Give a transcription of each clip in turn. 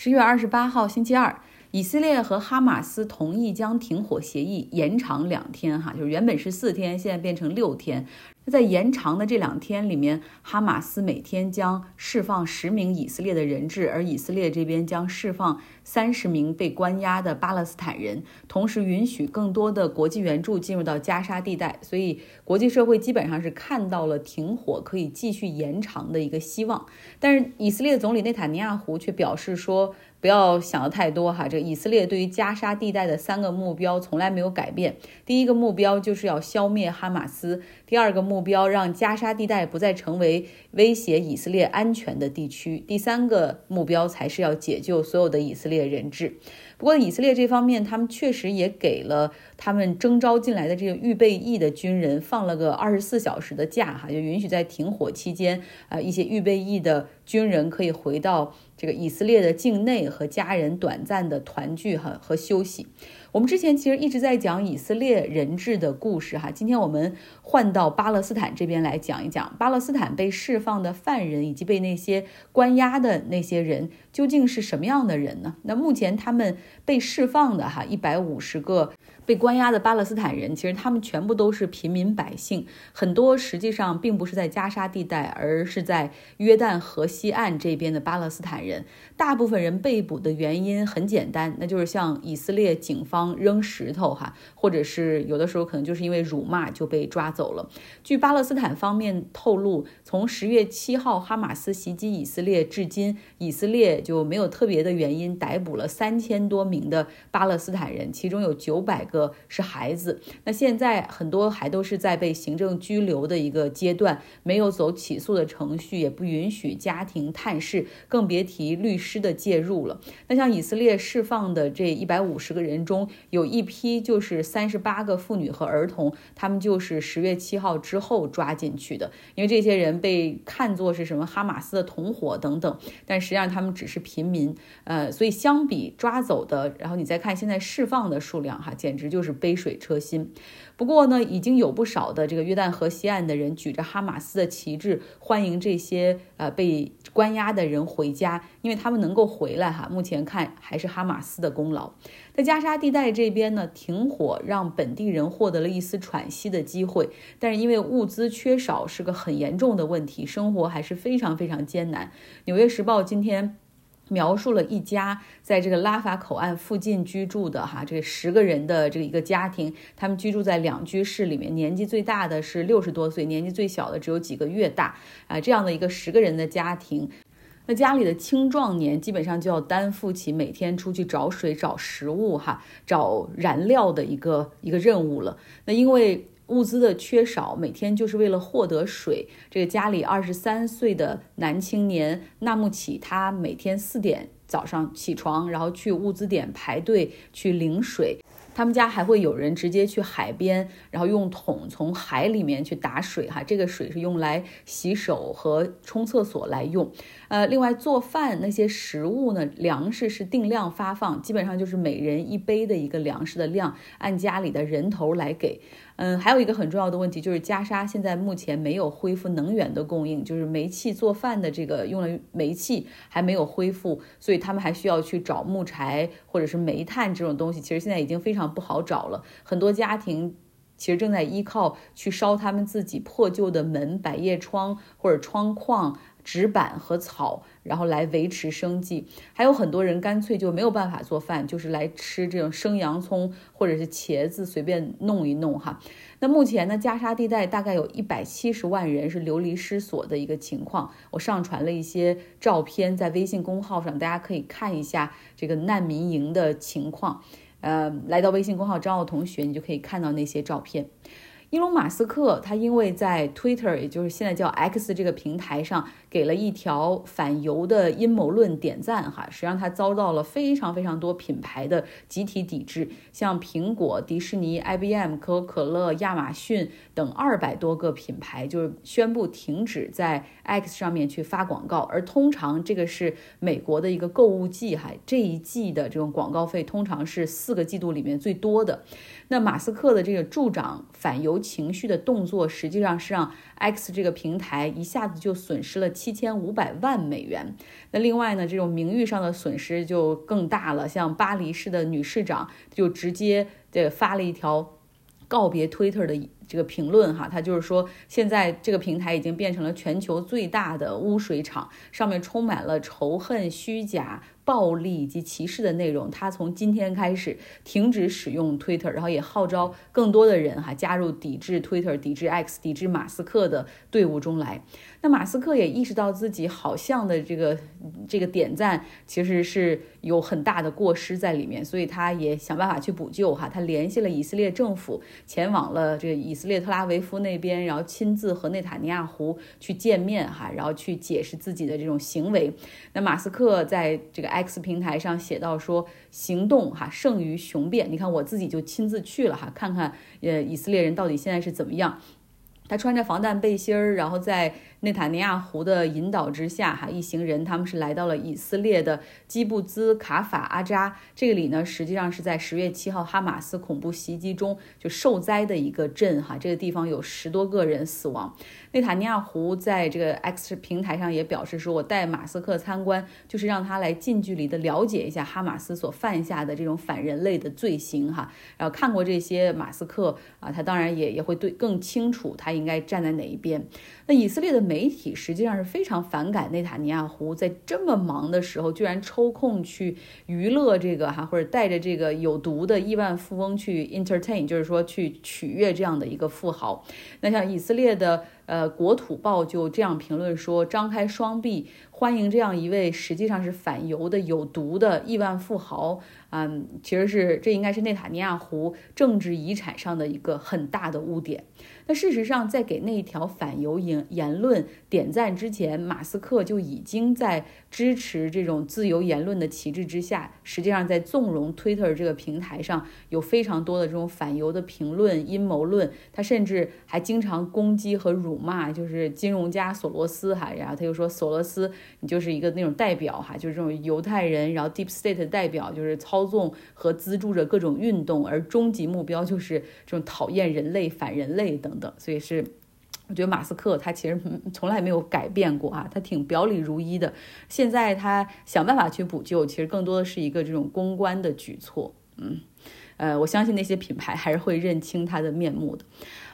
十月二十八号，星期二，以色列和哈马斯同意将停火协议延长两天，哈，就是原本是四天，现在变成六天。在延长的这两天里面，哈马斯每天将释放十名以色列的人质，而以色列这边将释放三十名被关押的巴勒斯坦人，同时允许更多的国际援助进入到加沙地带。所以，国际社会基本上是看到了停火可以继续延长的一个希望。但是，以色列总理内塔尼亚胡却表示说。不要想的太多哈，这以色列对于加沙地带的三个目标从来没有改变。第一个目标就是要消灭哈马斯，第二个目目标让加沙地带不再成为威胁以色列安全的地区，第三个目标才是要解救所有的以色列人质。不过，以色列这方面，他们确实也给了他们征召进来的这个预备役的军人放了个二十四小时的假，哈，就允许在停火期间，啊，一些预备役的军人可以回到这个以色列的境内和家人短暂的团聚和和休息。我们之前其实一直在讲以色列人质的故事，哈，今天我们换到巴勒斯坦这边来讲一讲巴勒斯坦被释放的犯人以及被那些关押的那些人究竟是什么样的人呢？那目前他们被释放的哈一百五十个。被关押的巴勒斯坦人，其实他们全部都是平民百姓，很多实际上并不是在加沙地带，而是在约旦河西岸这边的巴勒斯坦人。大部分人被捕的原因很简单，那就是向以色列警方扔石头，哈，或者是有的时候可能就是因为辱骂就被抓走了。据巴勒斯坦方面透露，从十月七号哈马斯袭击以色列至今，以色列就没有特别的原因逮捕了三千多名的巴勒斯坦人，其中有九百个。是孩子，那现在很多还都是在被行政拘留的一个阶段，没有走起诉的程序，也不允许家庭探视，更别提律师的介入了。那像以色列释放的这一百五十个人中，有一批就是三十八个妇女和儿童，他们就是十月七号之后抓进去的，因为这些人被看作是什么哈马斯的同伙等等，但实际上他们只是平民，呃，所以相比抓走的，然后你再看现在释放的数量，哈，简直。就是杯水车薪。不过呢，已经有不少的这个约旦河西岸的人举着哈马斯的旗帜，欢迎这些呃被关押的人回家，因为他们能够回来哈。目前看还是哈马斯的功劳。在加沙地带这边呢，停火让本地人获得了一丝喘息的机会，但是因为物资缺少是个很严重的问题，生活还是非常非常艰难。纽约时报今天。描述了一家在这个拉法口岸附近居住的哈，这十个人的这个一个家庭，他们居住在两居室里面，年纪最大的是六十多岁，年纪最小的只有几个月大啊，这样的一个十个人的家庭，那家里的青壮年基本上就要担负起每天出去找水、找食物哈、找燃料的一个一个任务了。那因为物资的缺少，每天就是为了获得水。这个家里二十三岁的男青年纳木启，他每天四点早上起床，然后去物资点排队去领水。他们家还会有人直接去海边，然后用桶从海里面去打水，哈，这个水是用来洗手和冲厕所来用。呃，另外做饭那些食物呢，粮食是定量发放，基本上就是每人一杯的一个粮食的量，按家里的人头来给。嗯，还有一个很重要的问题就是加沙现在目前没有恢复能源的供应，就是煤气做饭的这个用了煤气还没有恢复，所以他们还需要去找木柴或者是煤炭这种东西，其实现在已经非常不好找了。很多家庭其实正在依靠去烧他们自己破旧的门、百叶窗或者窗框。纸板和草，然后来维持生计。还有很多人干脆就没有办法做饭，就是来吃这种生洋葱或者是茄子，随便弄一弄哈。那目前呢，加沙地带大概有一百七十万人是流离失所的一个情况。我上传了一些照片在微信公号上，大家可以看一下这个难民营的情况。呃，来到微信公号张奥同学，你就可以看到那些照片。伊隆马斯克他因为在 Twitter，也就是现在叫 X 这个平台上。给了一条反犹的阴谋论点赞，哈，实际上他遭到了非常非常多品牌的集体抵制，像苹果、迪士尼、IBM、可口可乐、亚马逊等二百多个品牌就是宣布停止在 X 上面去发广告，而通常这个是美国的一个购物季，哈，这一季的这种广告费通常是四个季度里面最多的。那马斯克的这个助长反犹情绪的动作，实际上是让 X 这个平台一下子就损失了。七千五百万美元。那另外呢，这种名誉上的损失就更大了。像巴黎市的女市长就直接的发了一条告别 Twitter 的。这个评论哈，他就是说，现在这个平台已经变成了全球最大的污水厂，上面充满了仇恨、虚假。暴力以及歧视的内容，他从今天开始停止使用 Twitter，然后也号召更多的人哈加入抵制 Twitter、抵制 X、抵制马斯克的队伍中来。那马斯克也意识到自己好像的这个这个点赞其实是有很大的过失在里面，所以他也想办法去补救哈。他联系了以色列政府，前往了这个以色列特拉维夫那边，然后亲自和内塔尼亚胡去见面哈，然后去解释自己的这种行为。那马斯克在这个。X 平台上写到说，行动哈胜于雄辩。你看我自己就亲自去了哈，看看呃以色列人到底现在是怎么样。他穿着防弹背心儿，然后在。内塔尼亚胡的引导之下，哈，一行人他们是来到了以色列的基布兹卡法阿扎这里呢，实际上是在十月七号哈马斯恐怖袭击中就受灾的一个镇，哈，这个地方有十多个人死亡。内塔尼亚胡在这个 X 平台上也表示说，我带马斯克参观，就是让他来近距离的了解一下哈马斯所犯下的这种反人类的罪行，哈，然后看过这些马斯克啊，他当然也也会对更清楚他应该站在哪一边。那以色列的媒体实际上是非常反感内塔尼亚胡在这么忙的时候，居然抽空去娱乐这个哈，或者带着这个有毒的亿万富翁去 entertain，就是说去取悦这样的一个富豪。那像以色列的呃呃国土报就这样评论说：张开双臂欢迎这样一位实际上是反犹的有毒的亿万富豪。嗯，其实是这应该是内塔尼亚胡政治遗产上的一个很大的污点。那事实上，在给那一条反犹言言论点赞之前，马斯克就已经在支持这种自由言论的旗帜之下，实际上在纵容 Twitter 这个平台上有非常多的这种反犹的评论、阴谋论。他甚至还经常攻击和辱骂，就是金融家索罗斯哈，然后他又说索罗斯你就是一个那种代表哈，就是这种犹太人，然后 Deep State 的代表，就是操操纵和资助着各种运动，而终极目标就是这种讨厌人类、反人类等。等，所以是，我觉得马斯克他其实从来没有改变过啊，他挺表里如一的。现在他想办法去补救，其实更多的是一个这种公关的举措。嗯，呃，我相信那些品牌还是会认清他的面目的。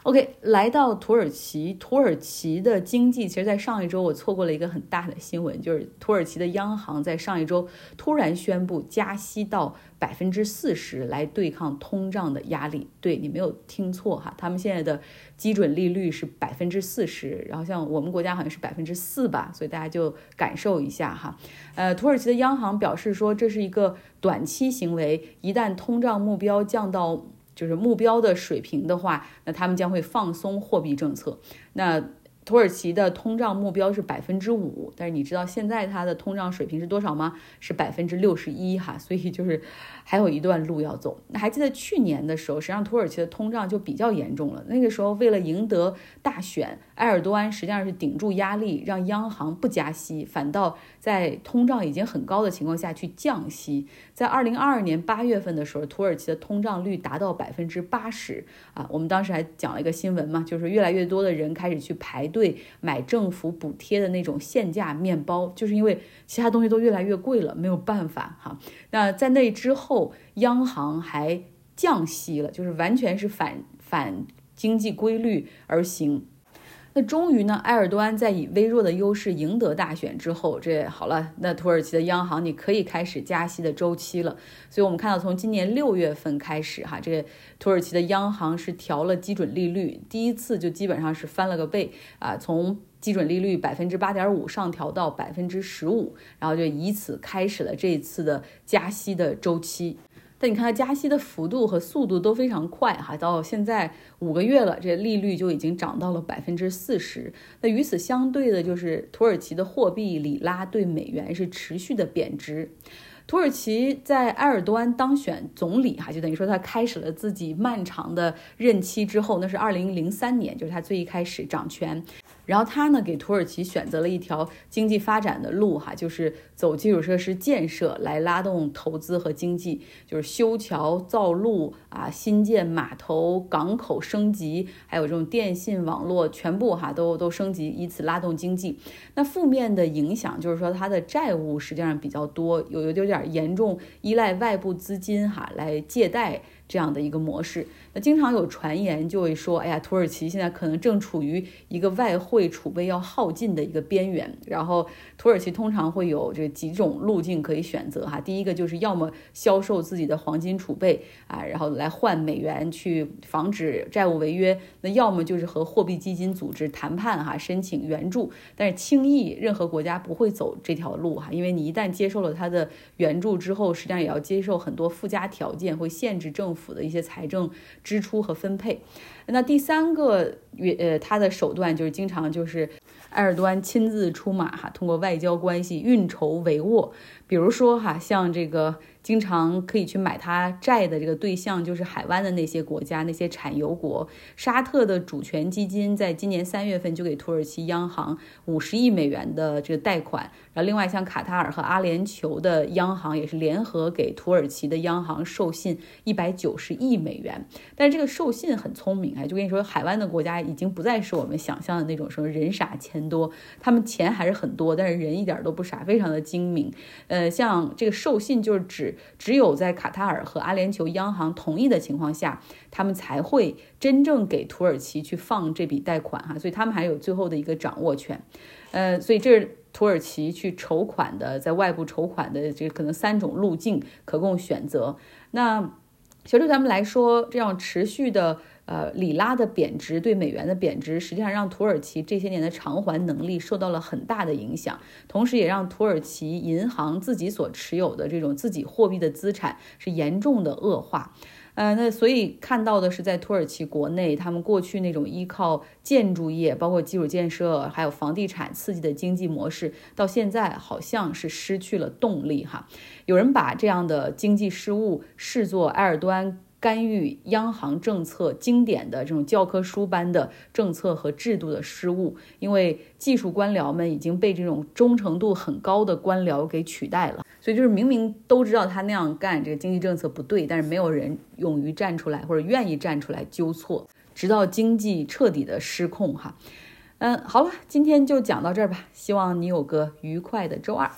OK，来到土耳其，土耳其的经济，其实，在上一周我错过了一个很大的新闻，就是土耳其的央行在上一周突然宣布加息到百分之四十来对抗通胀的压力。对你没有听错哈，他们现在的基准利率是百分之四十，然后像我们国家好像是百分之四吧，所以大家就感受一下哈。呃，土耳其的央行表示说，这是一个短期行为，一旦通胀目标降到。就是目标的水平的话，那他们将会放松货币政策。那土耳其的通胀目标是百分之五，但是你知道现在它的通胀水平是多少吗？是百分之六十一哈，所以就是还有一段路要走。那还记得去年的时候，实际上土耳其的通胀就比较严重了。那个时候为了赢得大选，埃尔多安实际上是顶住压力，让央行不加息，反倒在通胀已经很高的情况下去降息。在二零二二年八月份的时候，土耳其的通胀率达到百分之八十啊。我们当时还讲了一个新闻嘛，就是越来越多的人开始去排。队，买政府补贴的那种限价面包，就是因为其他东西都越来越贵了，没有办法哈。那在那之后，央行还降息了，就是完全是反反经济规律而行。那终于呢，埃尔多安在以微弱的优势赢得大选之后，这好了，那土耳其的央行你可以开始加息的周期了。所以我们看到，从今年六月份开始，哈，这个土耳其的央行是调了基准利率，第一次就基本上是翻了个倍啊，从基准利率百分之八点五上调到百分之十五，然后就以此开始了这一次的加息的周期。但你看它加息的幅度和速度都非常快哈，到现在五个月了，这利率就已经涨到了百分之四十。那与此相对的，就是土耳其的货币里拉对美元是持续的贬值。土耳其在埃尔多安当选总理哈，就等于说他开始了自己漫长的任期之后，那是二零零三年，就是他最一开始掌权。然后他呢，给土耳其选择了一条经济发展的路，哈，就是走基础设施建设来拉动投资和经济，就是修桥造路啊，新建码头、港口升级，还有这种电信网络，全部哈都都升级，以此拉动经济。那负面的影响就是说，它的债务实际上比较多，有有有点严重依赖外部资金哈来借贷。这样的一个模式，那经常有传言就会说，哎呀，土耳其现在可能正处于一个外汇储备要耗尽的一个边缘。然后，土耳其通常会有这几种路径可以选择哈。第一个就是要么销售自己的黄金储备啊，然后来换美元去防止债务违约；那要么就是和货币基金组织谈判哈，申请援助。但是轻易任何国家不会走这条路哈，因为你一旦接受了他的援助之后，实际上也要接受很多附加条件，会限制政府。府的一些财政支出和分配，那第三个，呃，他的手段就是经常就是埃尔多安亲自出马哈，通过外交关系运筹帷幄，比如说哈，像这个。经常可以去买他债的这个对象就是海湾的那些国家，那些产油国。沙特的主权基金在今年三月份就给土耳其央行五十亿美元的这个贷款，然后另外像卡塔尔和阿联酋的央行也是联合给土耳其的央行授信一百九十亿美元。但是这个授信很聪明啊，就跟你说，海湾的国家已经不再是我们想象的那种什么人傻钱多，他们钱还是很多，但是人一点都不傻，非常的精明。呃，像这个授信就是指。只有在卡塔尔和阿联酋央行同意的情况下，他们才会真正给土耳其去放这笔贷款哈，所以他们还有最后的一个掌握权。呃，所以这是土耳其去筹款的，在外部筹款的这可能三种路径可供选择。那小对咱们来说，这样持续的。呃，里拉的贬值对美元的贬值，实际上让土耳其这些年的偿还能力受到了很大的影响，同时也让土耳其银行自己所持有的这种自己货币的资产是严重的恶化。呃，那所以看到的是，在土耳其国内，他们过去那种依靠建筑业、包括基础建设还有房地产刺激的经济模式，到现在好像是失去了动力哈。有人把这样的经济失误视作埃尔多安。干预央行政策经典的这种教科书般的政策和制度的失误，因为技术官僚们已经被这种忠诚度很高的官僚给取代了，所以就是明明都知道他那样干这个经济政策不对，但是没有人勇于站出来或者愿意站出来纠错，直到经济彻底的失控哈。嗯，好了，今天就讲到这儿吧，希望你有个愉快的周二。